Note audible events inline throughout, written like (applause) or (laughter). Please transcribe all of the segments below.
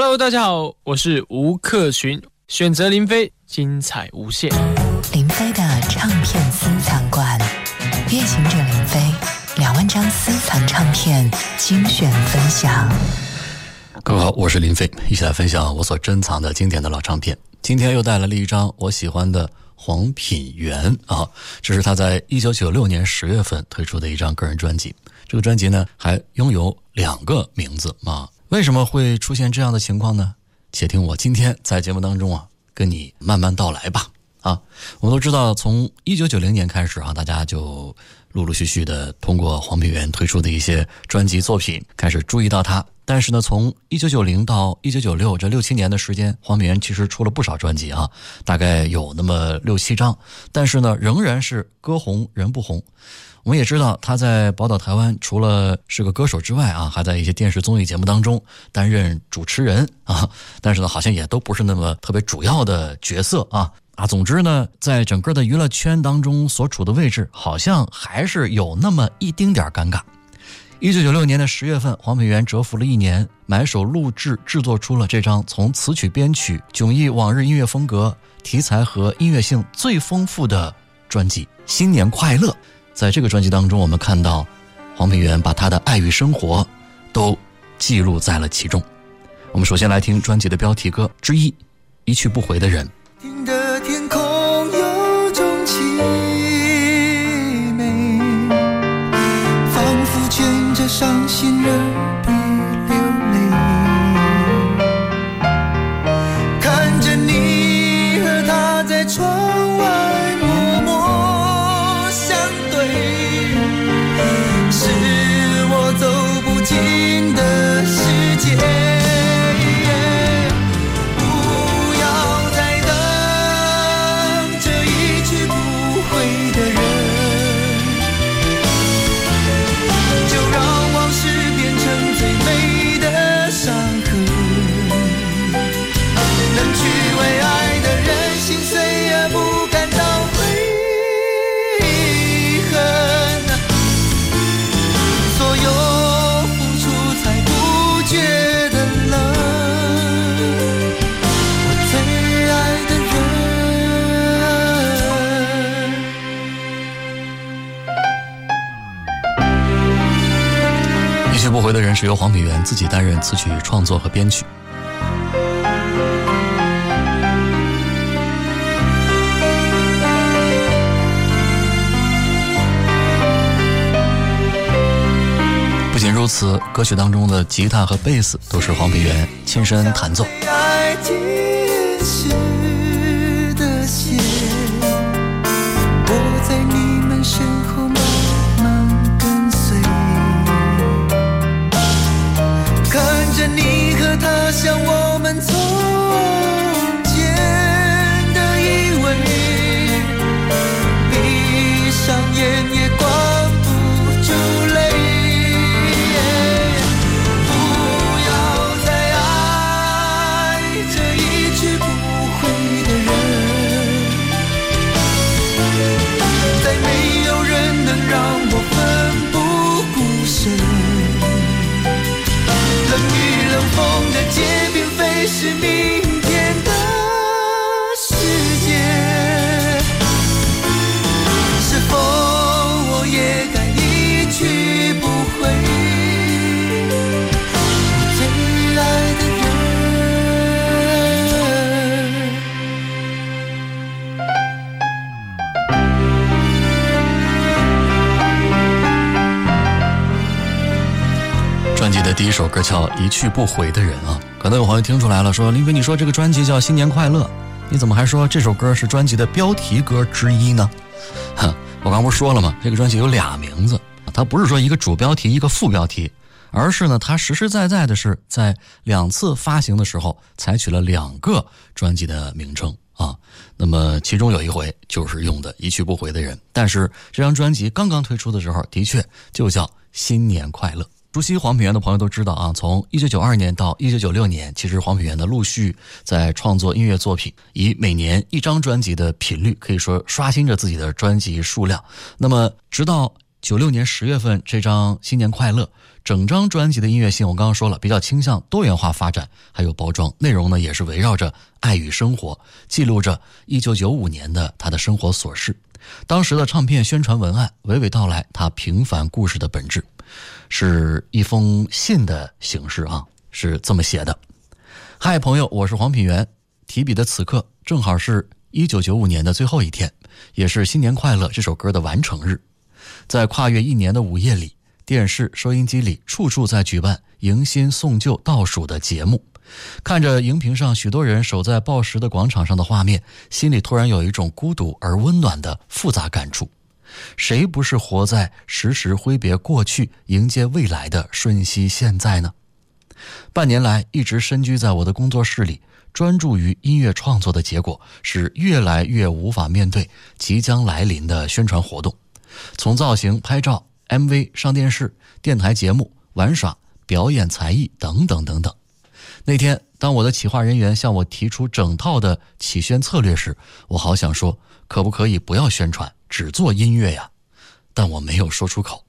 Hello，大家好，我是吴克群，选择林飞，精彩无限。林飞的唱片私藏馆，夜行者林飞两万张私藏唱片精选分享。各位好，我是林飞，一起来分享我所珍藏的经典的老唱片。今天又带来了一张我喜欢的黄品源啊，这是他在一九九六年十月份推出的一张个人专辑。这个专辑呢，还拥有两个名字啊。为什么会出现这样的情况呢？且听我今天在节目当中啊，跟你慢慢道来吧。啊，我们都知道，从一九九零年开始啊，大家就陆陆续续的通过黄品源推出的一些专辑作品开始注意到他。但是呢，从一九九零到一九九六这六七年的时间，黄品源其实出了不少专辑啊，大概有那么六七张。但是呢，仍然是歌红人不红。我们也知道他在宝岛台湾除了是个歌手之外啊，还在一些电视综艺节目当中担任主持人啊。但是呢，好像也都不是那么特别主要的角色啊啊。总之呢，在整个的娱乐圈当中所处的位置，好像还是有那么一丁点尴尬。一九九六年的十月份，黄品源蛰伏了一年，埋首录制制作出了这张从词曲编曲迥异往日音乐风格、题材和音乐性最丰富的专辑《新年快乐》。在这个专辑当中，我们看到黄品源把他的爱与生活都记录在了其中。我们首先来听专辑的标题歌之一《一去不回的人》。作和编曲。不仅如此，歌曲当中的吉他和贝斯都是黄品源亲身弹奏。的线，我在你们身后一去不回的人》啊，可能有朋友听出来了，说林飞，你说这个专辑叫《新年快乐》，你怎么还说这首歌是专辑的标题歌之一呢？哼，(laughs) 我刚不是说了吗？这个专辑有俩名字，它不是说一个主标题一个副标题，而是呢，它实实在在的是在两次发行的时候采取了两个专辑的名称啊。那么其中有一回就是用的《一去不回的人》，但是这张专辑刚刚推出的时候，的确就叫《新年快乐》。熟悉黄品源的朋友都知道啊，从一九九二年到一九九六年，其实黄品源呢陆续在创作音乐作品，以每年一张专辑的频率，可以说刷新着自己的专辑数量。那么，直到九六年十月份这张《新年快乐》整张专辑的音乐性，我刚刚说了，比较倾向多元化发展，还有包装内容呢，也是围绕着爱与生活，记录着1995年的他的生活琐事。当时的唱片宣传文案娓娓道来他平凡故事的本质，是一封信的形式啊，是这么写的：嗨，朋友，我是黄品源。提笔的此刻，正好是1995年的最后一天，也是《新年快乐》这首歌的完成日。在跨越一年的午夜里。电视、收音机里，处处在举办迎新送旧倒数的节目。看着荧屏上许多人守在报时的广场上的画面，心里突然有一种孤独而温暖的复杂感触。谁不是活在时时挥别过去、迎接未来的瞬息现在呢？半年来一直身居在我的工作室里，专注于音乐创作的结果，是越来越无法面对即将来临的宣传活动。从造型、拍照。MV 上电视、电台节目、玩耍、表演才艺等等等等。那天，当我的企划人员向我提出整套的企宣策略时，我好想说，可不可以不要宣传，只做音乐呀？但我没有说出口。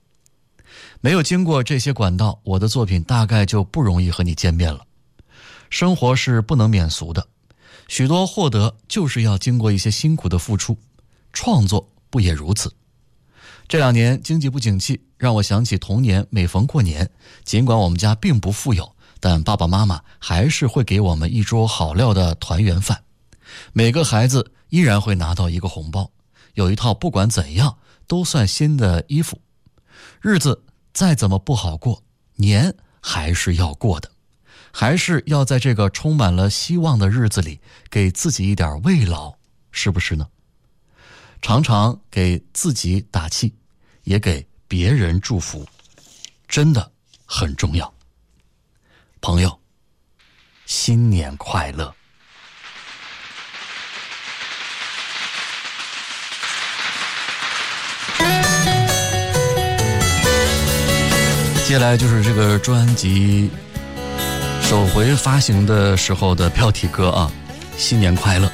没有经过这些管道，我的作品大概就不容易和你见面了。生活是不能免俗的，许多获得就是要经过一些辛苦的付出，创作不也如此？这两年经济不景气，让我想起童年。每逢过年，尽管我们家并不富有，但爸爸妈妈还是会给我们一桌好料的团圆饭。每个孩子依然会拿到一个红包，有一套不管怎样都算新的衣服。日子再怎么不好过，年还是要过的，还是要在这个充满了希望的日子里给自己一点慰劳，是不是呢？常常给自己打气。也给别人祝福，真的很重要。朋友，新年快乐！接下来就是这个专辑首回发行的时候的标题歌啊，《新年快乐》。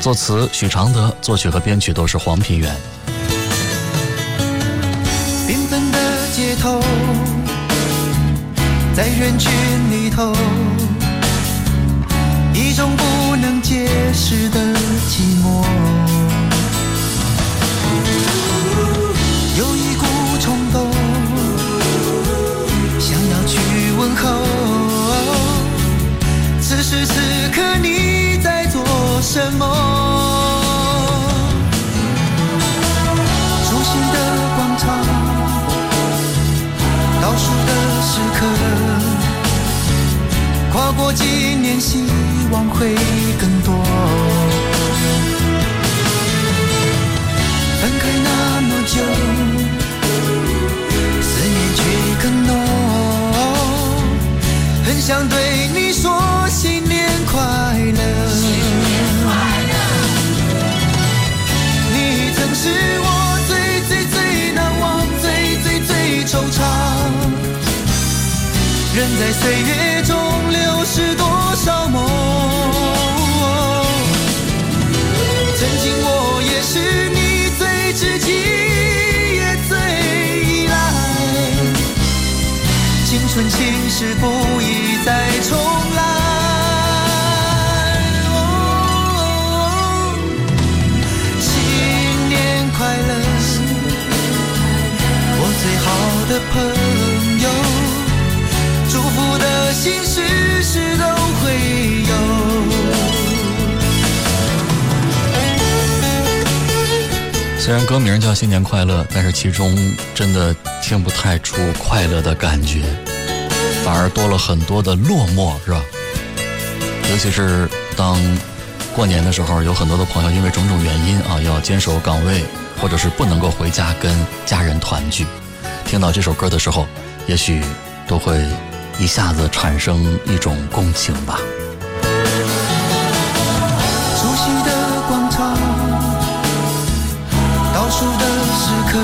作词许常德，作曲和编曲都是黄品源。缤纷的街头，在人群里头，一种不能解释的寂寞，时此刻你在做什么？中心的广场倒数的时刻，跨过几年，希望会是不宜再重来。新年快乐，我最好的朋友。祝福的心事事都会有。虽然歌名叫“新年快乐”，但是其中真的听不太出快乐的感觉，反而多了很多的落寞，是吧？尤其是当过年的时候，有很多的朋友因为种种原因啊，要坚守岗位，或者是不能够回家跟家人团聚，听到这首歌的时候，也许都会。一下子产生一种共情吧。熟悉的广场，倒数的时刻，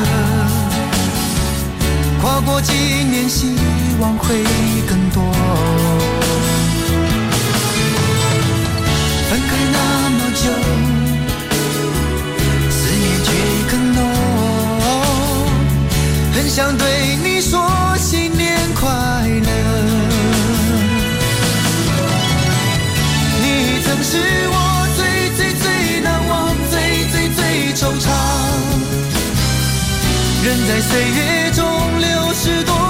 跨过几年，希希望会更多分开那么久思念却更浓很想对你说新年快乐你曾是我最最最难忘最最最惆怅人在岁月中流失多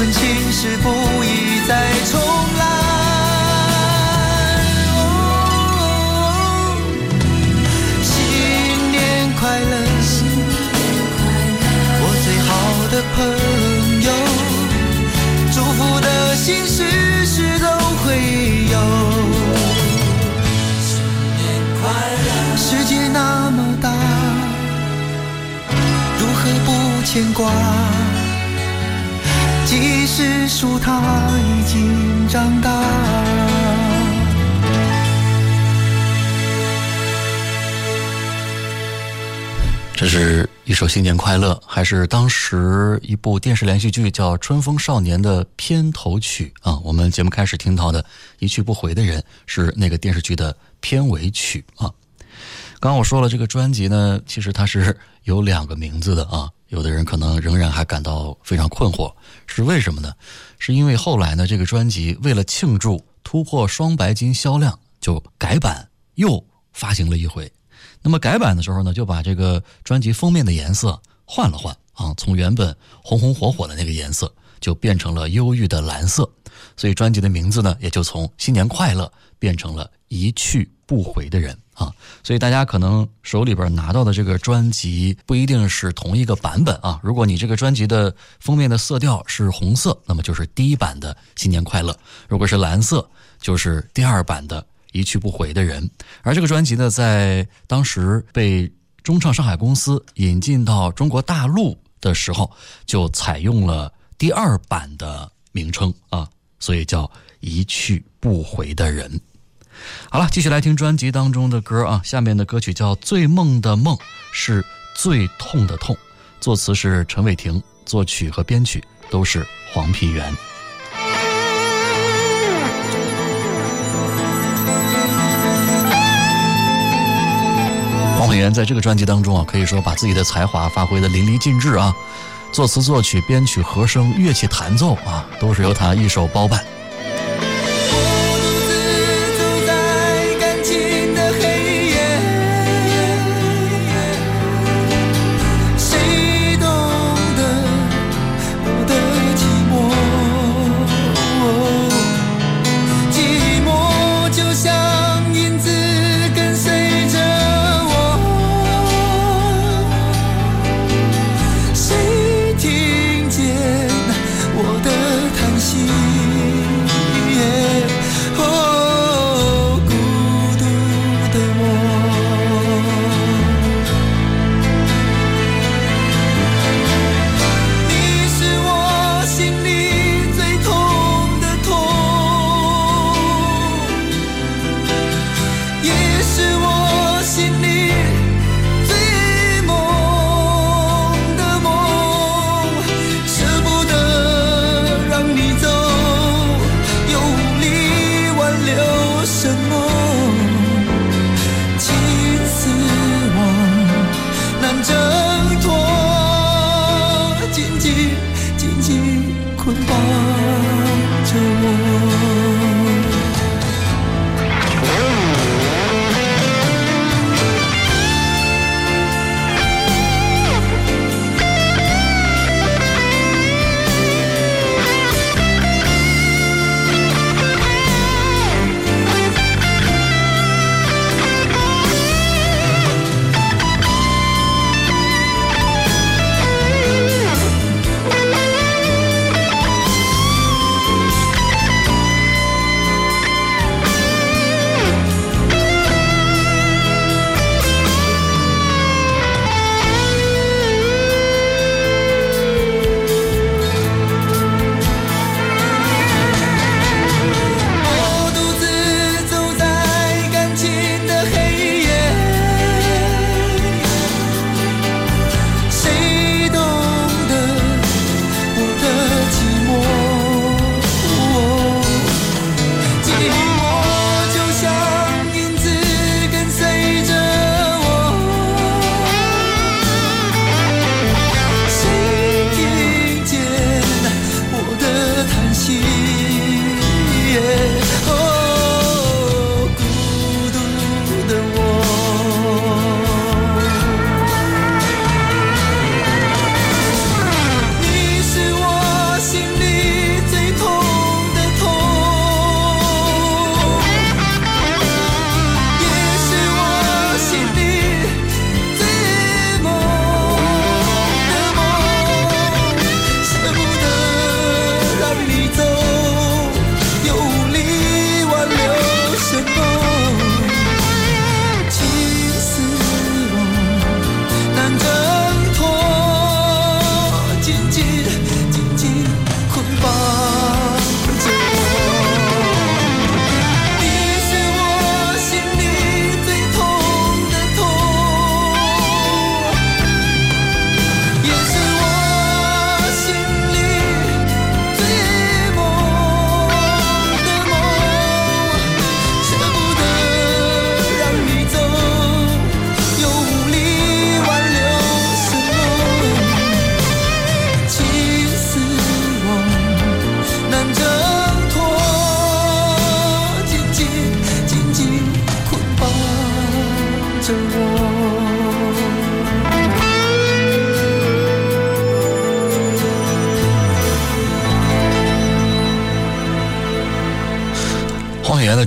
青春情事不宜再重来。新年快乐，我最好的朋友，祝福的心事事都会有。新年快乐，世界那么大，如何不牵挂？即使树它已经长大。这是一首《新年快乐》，还是当时一部电视连续剧叫《春风少年》的片头曲啊？我们节目开始听到的《一去不回的人》是那个电视剧的片尾曲啊。刚我说了，这个专辑呢，其实它是有两个名字的啊。有的人可能仍然还感到非常困惑，是为什么呢？是因为后来呢，这个专辑为了庆祝突破双白金销量，就改版又发行了一回。那么改版的时候呢，就把这个专辑封面的颜色换了换啊，从原本红红火火的那个颜色，就变成了忧郁的蓝色。所以专辑的名字呢，也就从“新年快乐”变成了“一去不回的人”啊。所以大家可能手里边拿到的这个专辑不一定是同一个版本啊。如果你这个专辑的封面的色调是红色，那么就是第一版的“新年快乐”；如果是蓝色，就是第二版的。一去不回的人，而这个专辑呢，在当时被中唱上海公司引进到中国大陆的时候，就采用了第二版的名称啊，所以叫《一去不回的人》。好了，继续来听专辑当中的歌啊，下面的歌曲叫《醉梦的梦》，是最痛的痛，作词是陈伟霆，作曲和编曲都是黄品源。黄品源在这个专辑当中啊，可以说把自己的才华发挥的淋漓尽致啊，作词、作曲、编曲、和声、乐器弹奏啊，都是由他一手包办。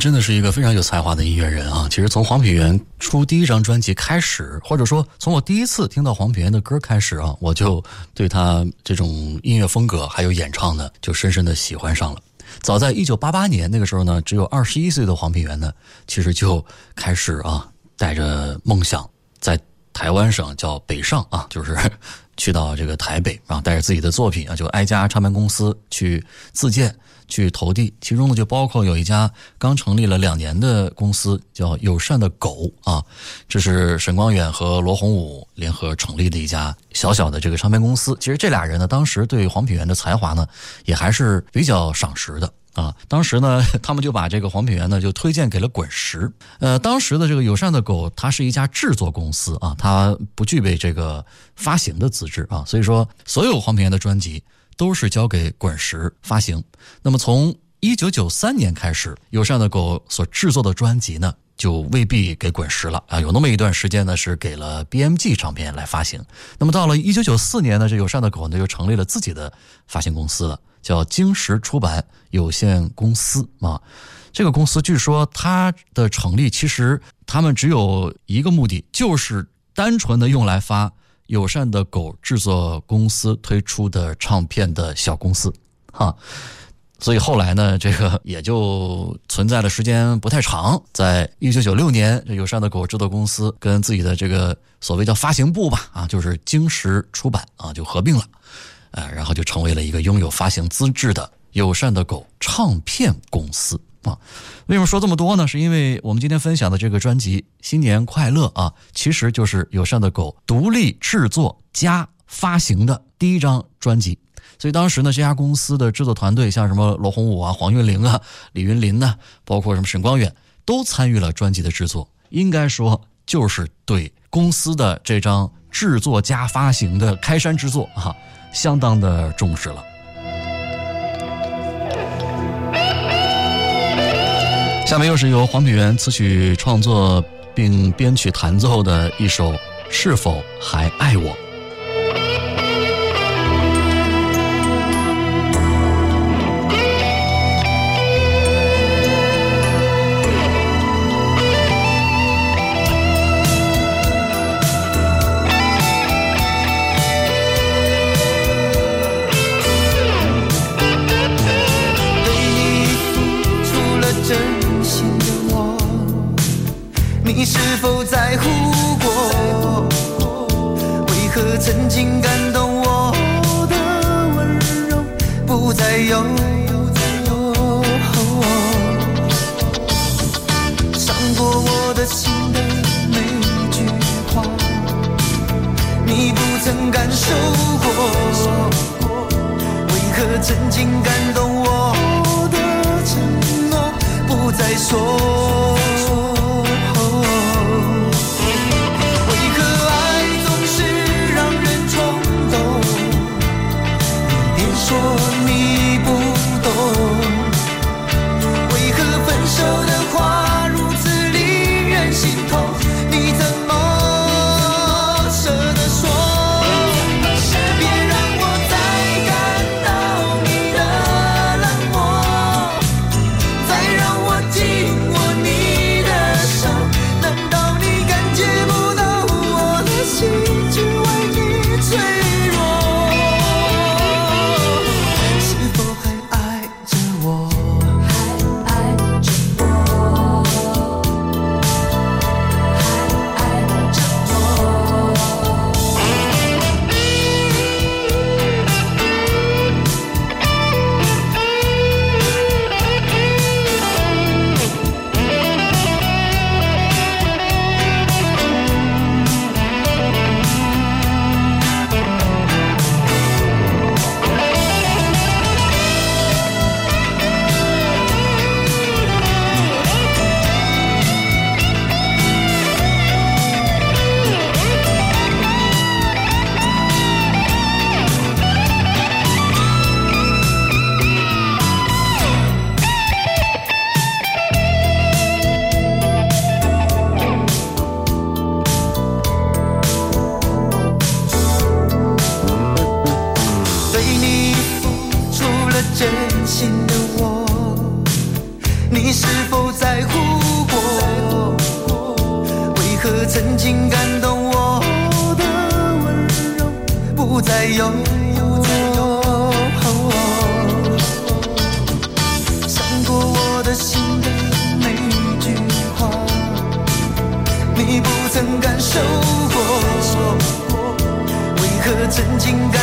真的是一个非常有才华的音乐人啊！其实从黄品源出第一张专辑开始，或者说从我第一次听到黄品源的歌开始啊，我就对他这种音乐风格还有演唱呢，就深深的喜欢上了。早在一九八八年那个时候呢，只有二十一岁的黄品源呢，其实就开始啊，带着梦想在台湾省叫北上啊，就是去到这个台北啊，带着自己的作品啊，就挨家唱片公司去自荐。去投递，其中呢就包括有一家刚成立了两年的公司，叫友善的狗啊，这是沈光远和罗洪武联合成立的一家小小的这个唱片公司。其实这俩人呢，当时对黄品源的才华呢，也还是比较赏识的啊。当时呢，(laughs) 他们就把这个黄品源呢就推荐给了滚石。呃，当时的这个友善的狗，它是一家制作公司啊，它不具备这个发行的资质啊，所以说所有黄品源的专辑。都是交给滚石发行。那么从一九九三年开始，友善的狗所制作的专辑呢，就未必给滚石了啊。有那么一段时间呢，是给了 BMG 唱片来发行。那么到了一九九四年呢，这友善的狗呢就成立了自己的发行公司了，叫京石出版有限公司啊。这个公司据说它的成立，其实他们只有一个目的，就是单纯的用来发。友善的狗制作公司推出的唱片的小公司，哈，所以后来呢，这个也就存在的时间不太长。在一九九六年，这友善的狗制作公司跟自己的这个所谓叫发行部吧，啊，就是京石出版啊，就合并了，呃，然后就成为了一个拥有发行资质的友善的狗唱片公司。啊，为什么说这么多呢？是因为我们今天分享的这个专辑《新年快乐》啊，其实就是友善的狗独立制作加发行的第一张专辑。所以当时呢，这家公司的制作团队，像什么罗洪武啊、黄韵玲啊、李云林呢，包括什么沈光远，都参与了专辑的制作。应该说，就是对公司的这张制作加发行的开山之作啊，相当的重视了。下面又是由黄品源词曲创作并编曲弹奏的一首《是否还爱我》。曾感受过。为何曾经感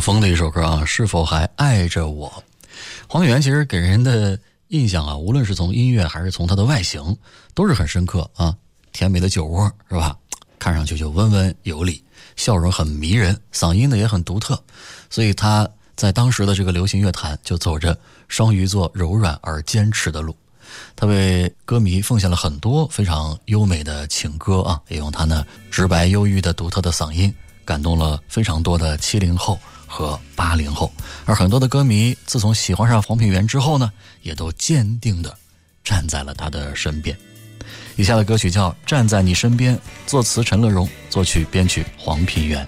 风的一首歌啊，是否还爱着我？黄品源其实给人的印象啊，无论是从音乐还是从他的外形，都是很深刻啊。甜美的酒窝是吧？看上去就温文有礼，笑容很迷人，嗓音呢也很独特，所以他在当时的这个流行乐坛就走着双鱼座柔软而坚持的路。他为歌迷奉献了很多非常优美的情歌啊，也用他那直白忧郁的独特的嗓音，感动了非常多的七零后和八零后。而很多的歌迷自从喜欢上黄品源之后呢，也都坚定的站在了他的身边。以下的歌曲叫《站在你身边》，作词陈乐融，作曲编曲黄品源。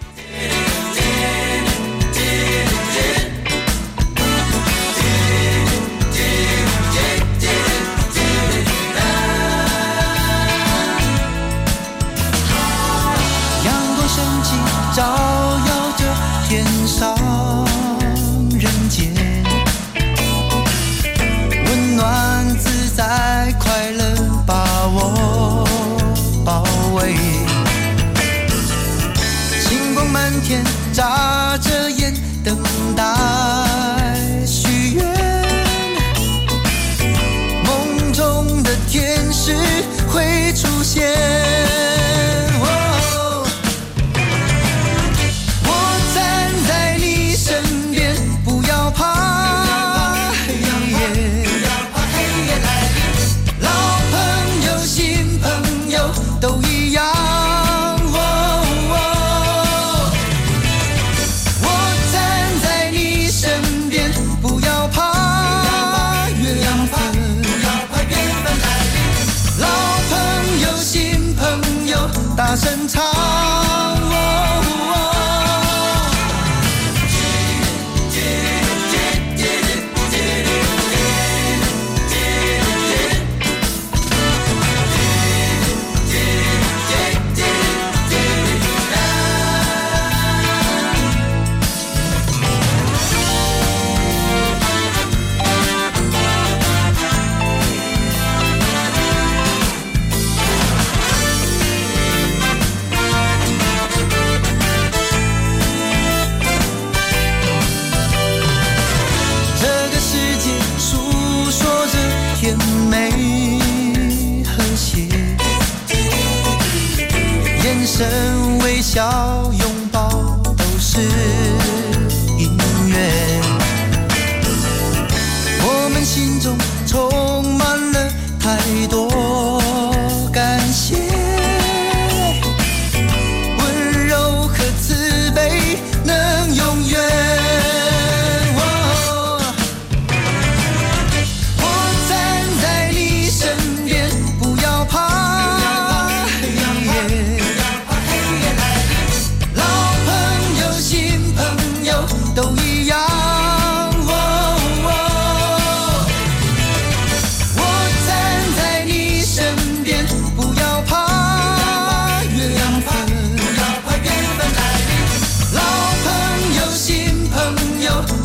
天，大声唱。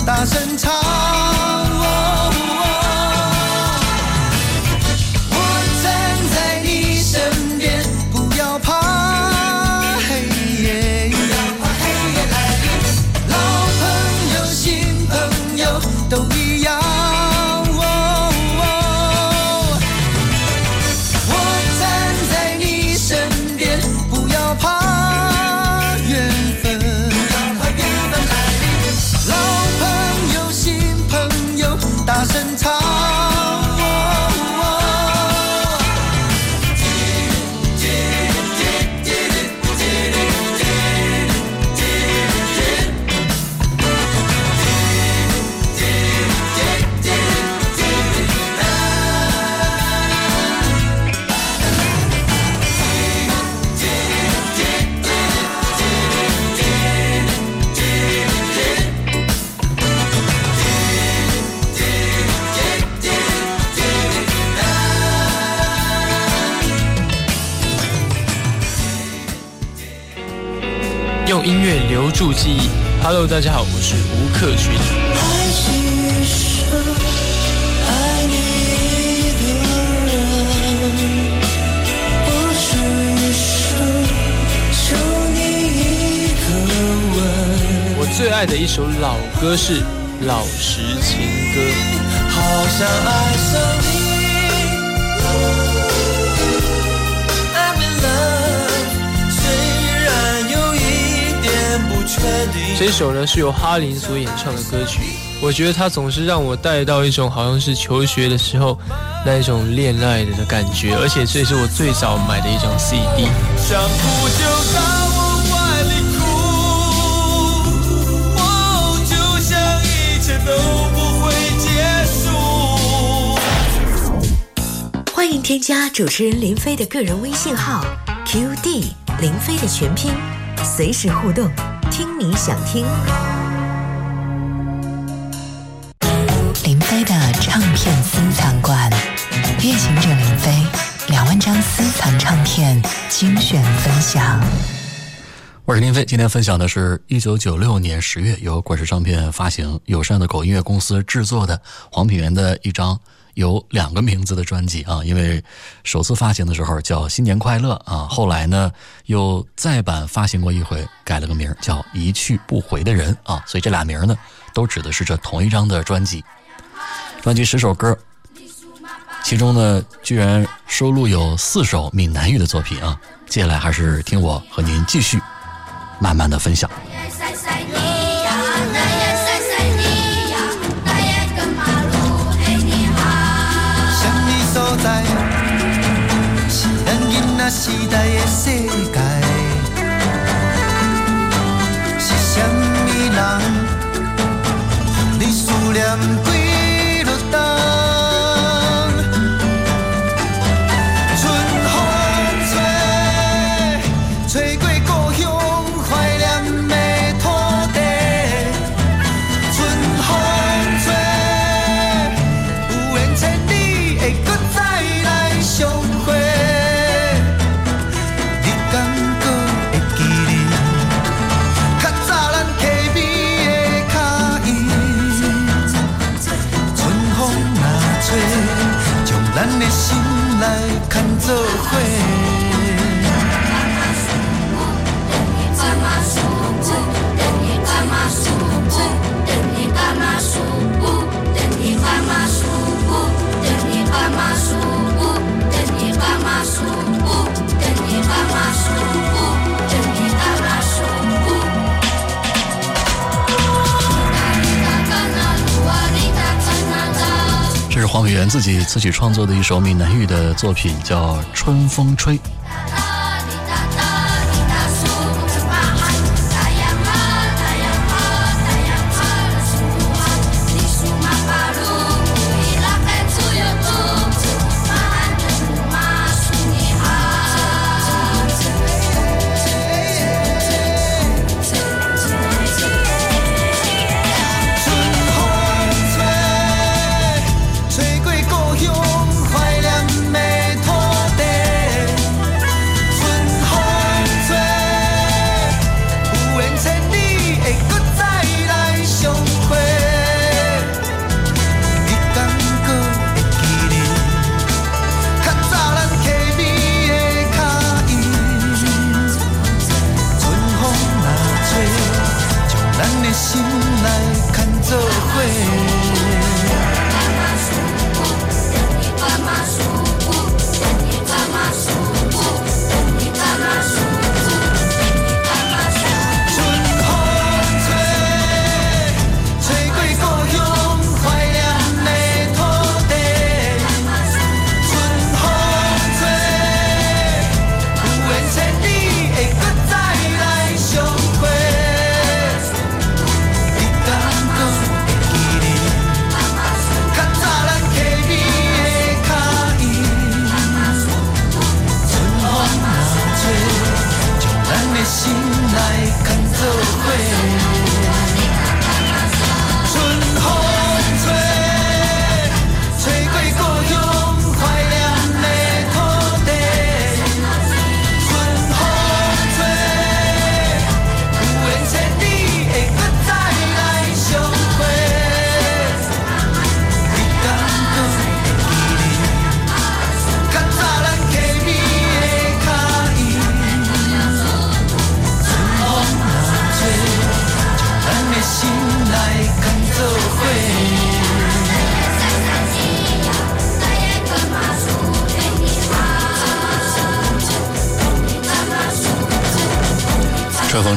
大声唱。Hello，大家好，我是吴克群。我。最爱的一首老歌是《老实情歌》。好想爱上你。这首呢是由哈林所演唱的歌曲，我觉得它总是让我带到一种好像是求学的时候那一种恋爱的感觉，而且这是我最早买的一张 CD。想哭就，欢迎添加主持人林飞的个人微信号 QD 林飞的全拼，随时互动，听你想听。林飞的唱片私藏馆，乐行者林飞两万张私藏唱片精选分享。我是林飞，今天分享的是一九九六年十月由滚石唱片发行、友善的狗音乐公司制作的黄品源的一张有两个名字的专辑啊。因为首次发行的时候叫《新年快乐》啊，后来呢又再版发行过一回，改了个名叫《一去不回的人》啊，所以这俩名呢都指的是这同一张的专辑。专辑十首歌，其中呢居然收录有四首闽南语的作品啊。接下来还是听我和您继续慢慢的分享。咱囡仔时代黄美源自己自己创作的一首闽南语的作品，叫《春风吹》。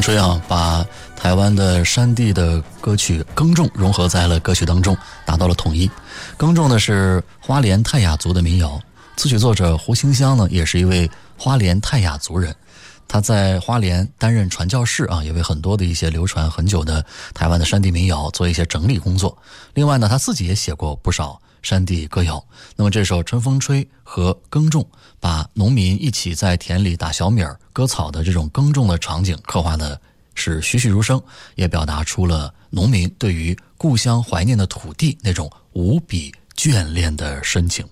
春风吹啊，把台湾的山地的歌曲耕种融合在了歌曲当中，达到了统一。耕种呢是花莲泰雅族的民谣，词曲作者胡兴香呢也是一位花莲泰雅族人，他在花莲担任传教士啊，也为很多的一些流传很久的台湾的山地民谣做一些整理工作。另外呢，他自己也写过不少山地歌谣。那么这首《春风吹》和耕种，把农民一起在田里打小米儿、割草的这种耕种的场景刻画的是栩栩如生，也表达出了农民对于故乡怀念的土地那种无比眷恋的深情。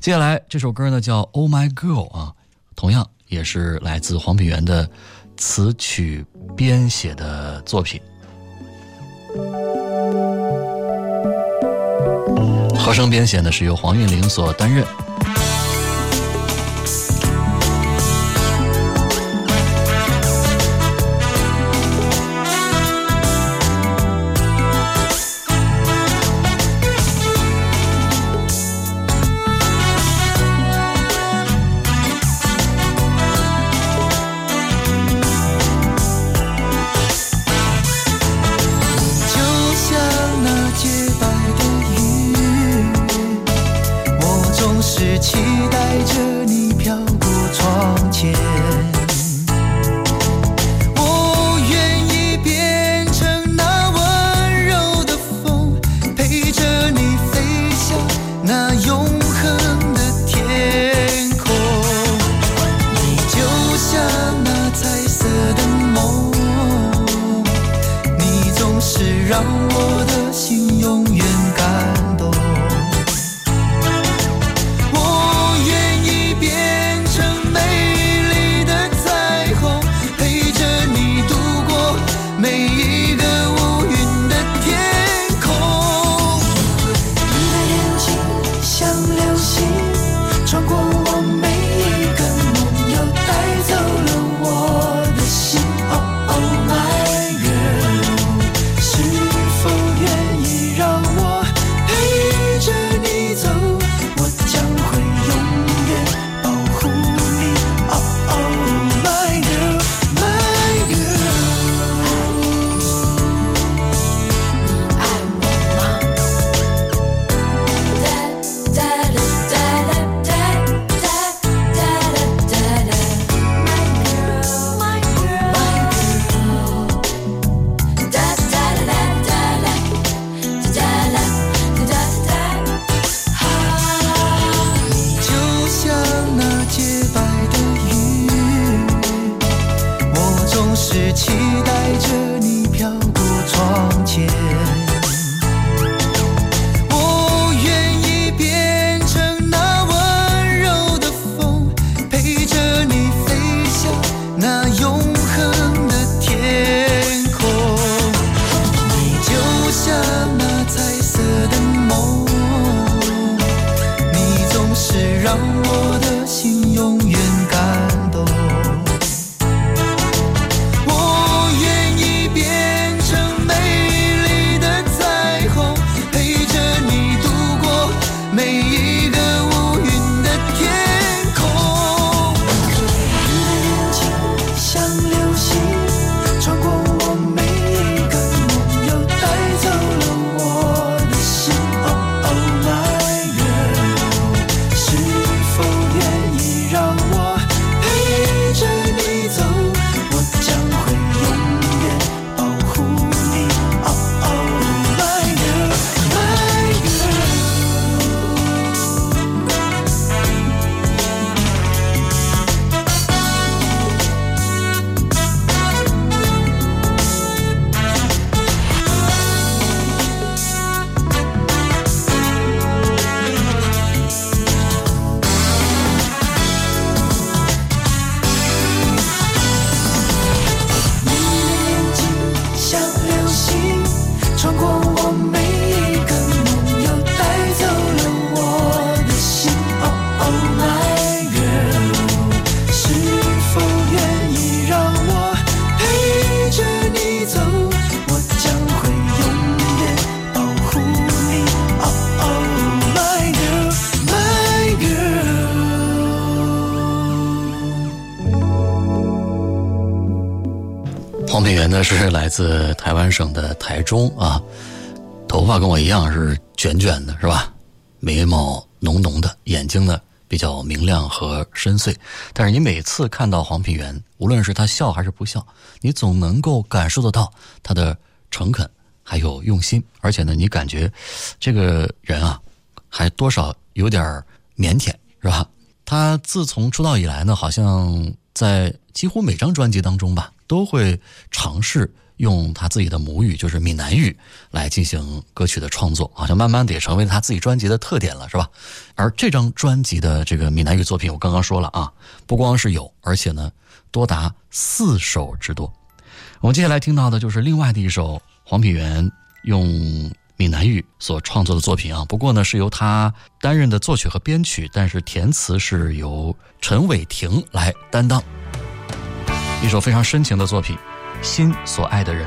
接下来这首歌呢叫《Oh My Girl》啊，同样也是来自黄品源的词曲编写的作品。和声编写呢是由黄韵玲所担任。是来自台湾省的台中啊，头发跟我一样是卷卷的，是吧？眉毛浓浓的，眼睛呢比较明亮和深邃。但是你每次看到黄品源，无论是他笑还是不笑，你总能够感受得到他的诚恳还有用心，而且呢，你感觉这个人啊，还多少有点腼腆，是吧？他自从出道以来呢，好像在几乎每张专辑当中吧，都会尝试用他自己的母语，就是闽南语来进行歌曲的创作，好像慢慢的也成为他自己专辑的特点了，是吧？而这张专辑的这个闽南语作品，我刚刚说了啊，不光是有，而且呢，多达四首之多。我们接下来听到的就是另外的一首黄品源用闽南语所创作的作品啊，不过呢是由他担任的作曲和编曲，但是填词是由陈伟霆来担当。一首非常深情的作品，《心所爱的人》。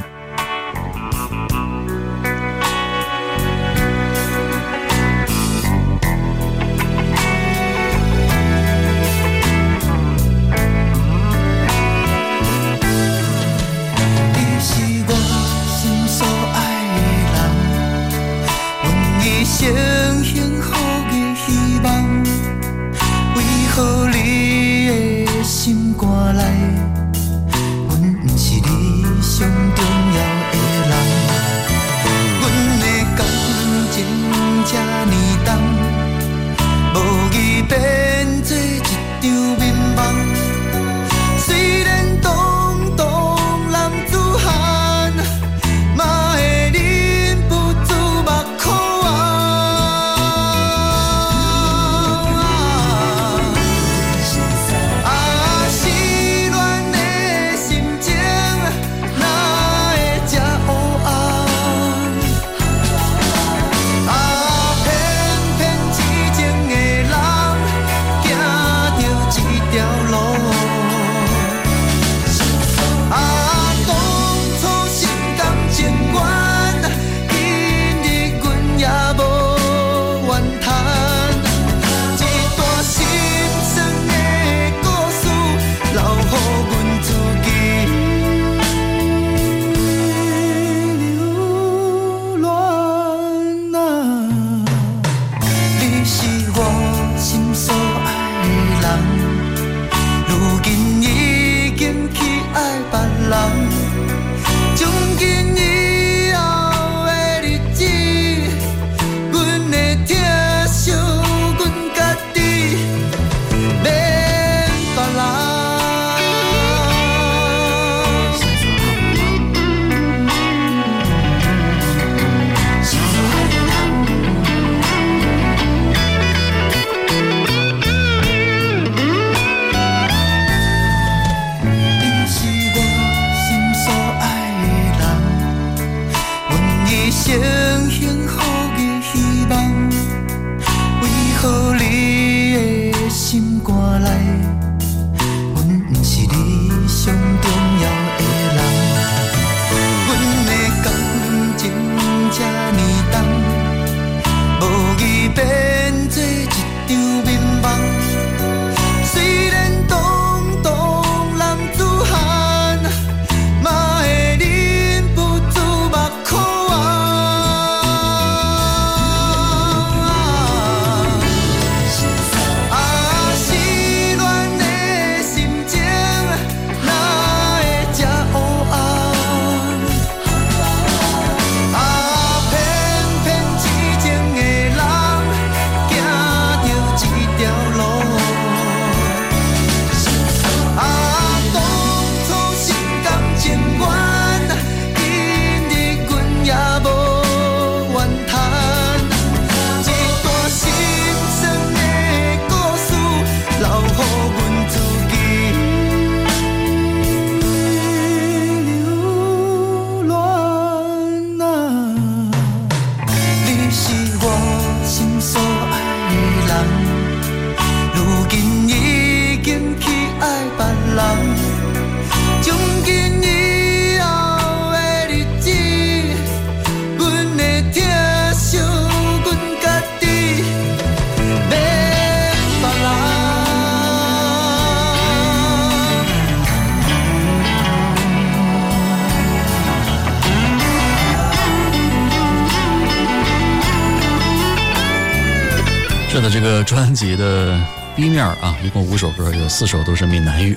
辑的 B 面啊，一共五首歌，有四首都是闽南语。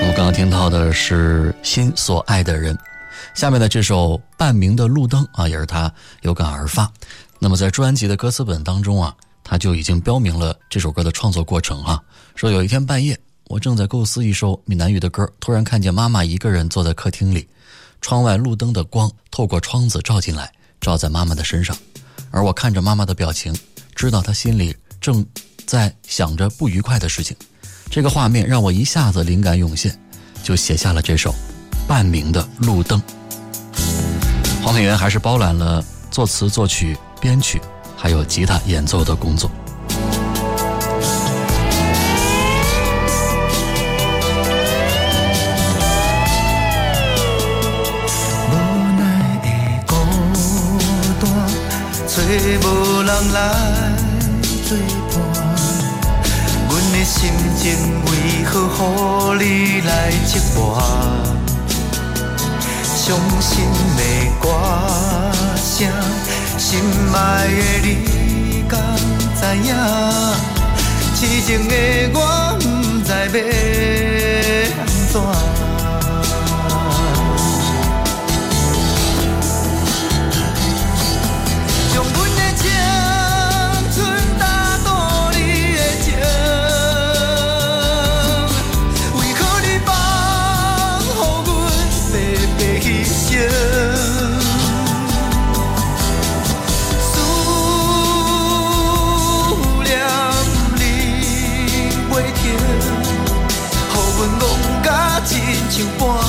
我们刚刚听到的是《心所爱的人》，下面的这首《半明的路灯》啊，也是他有感而发。那么在专辑的歌词本当中啊，他就已经标明了这首歌的创作过程啊，说有一天半夜，我正在构思一首闽南语的歌，突然看见妈妈一个人坐在客厅里，窗外路灯的光透过窗子照进来，照在妈妈的身上，而我看着妈妈的表情。知道他心里正在想着不愉快的事情，这个画面让我一下子灵感涌现，就写下了这首《半明的路灯》。黄品源还是包揽了作词、作曲、编曲，还有吉他演奏的工作。无人来作伴。阮的心情为何予你来折磨？伤心的歌声，心爱的你敢知影？痴情的我不知要安怎。亲像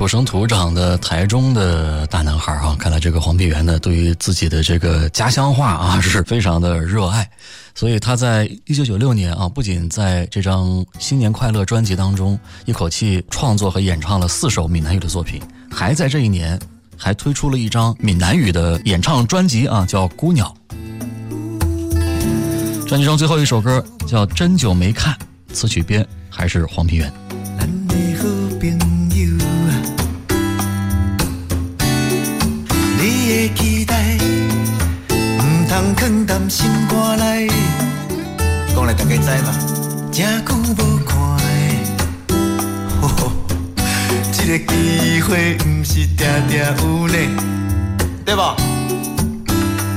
土生土长的台中的大男孩啊，看来这个黄碧源呢，对于自己的这个家乡话啊 (laughs) 是非常的热爱，所以他在一九九六年啊，不仅在这张《新年快乐》专辑当中一口气创作和演唱了四首闽南语的作品，还在这一年还推出了一张闽南语的演唱专辑啊，叫《孤鸟》。专辑中最后一首歌叫《真久没看》，词曲编还是黄品源。南期待，唔通藏担心肝内。讲来大家知嘛，真久无看的，(laughs) 吼吼，这个机会唔是定定有呢，对吧？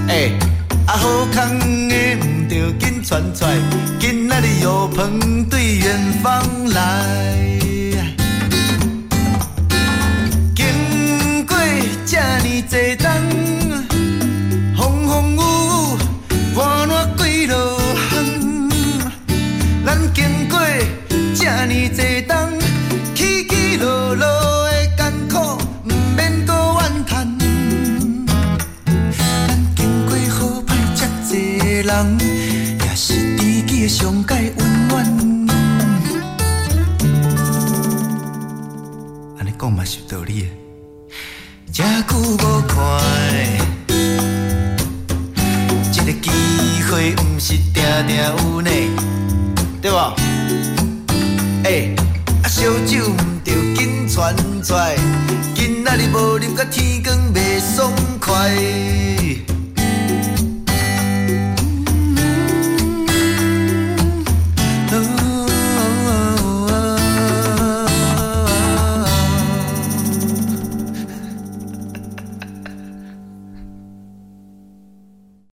哎、啊好康的唔着紧传出来，今仔日有朋对远方来。经过这呢多冬，定有呢，对吧？哎、啊烧酒毋着紧传出，今仔日无啉甲天光袂爽快。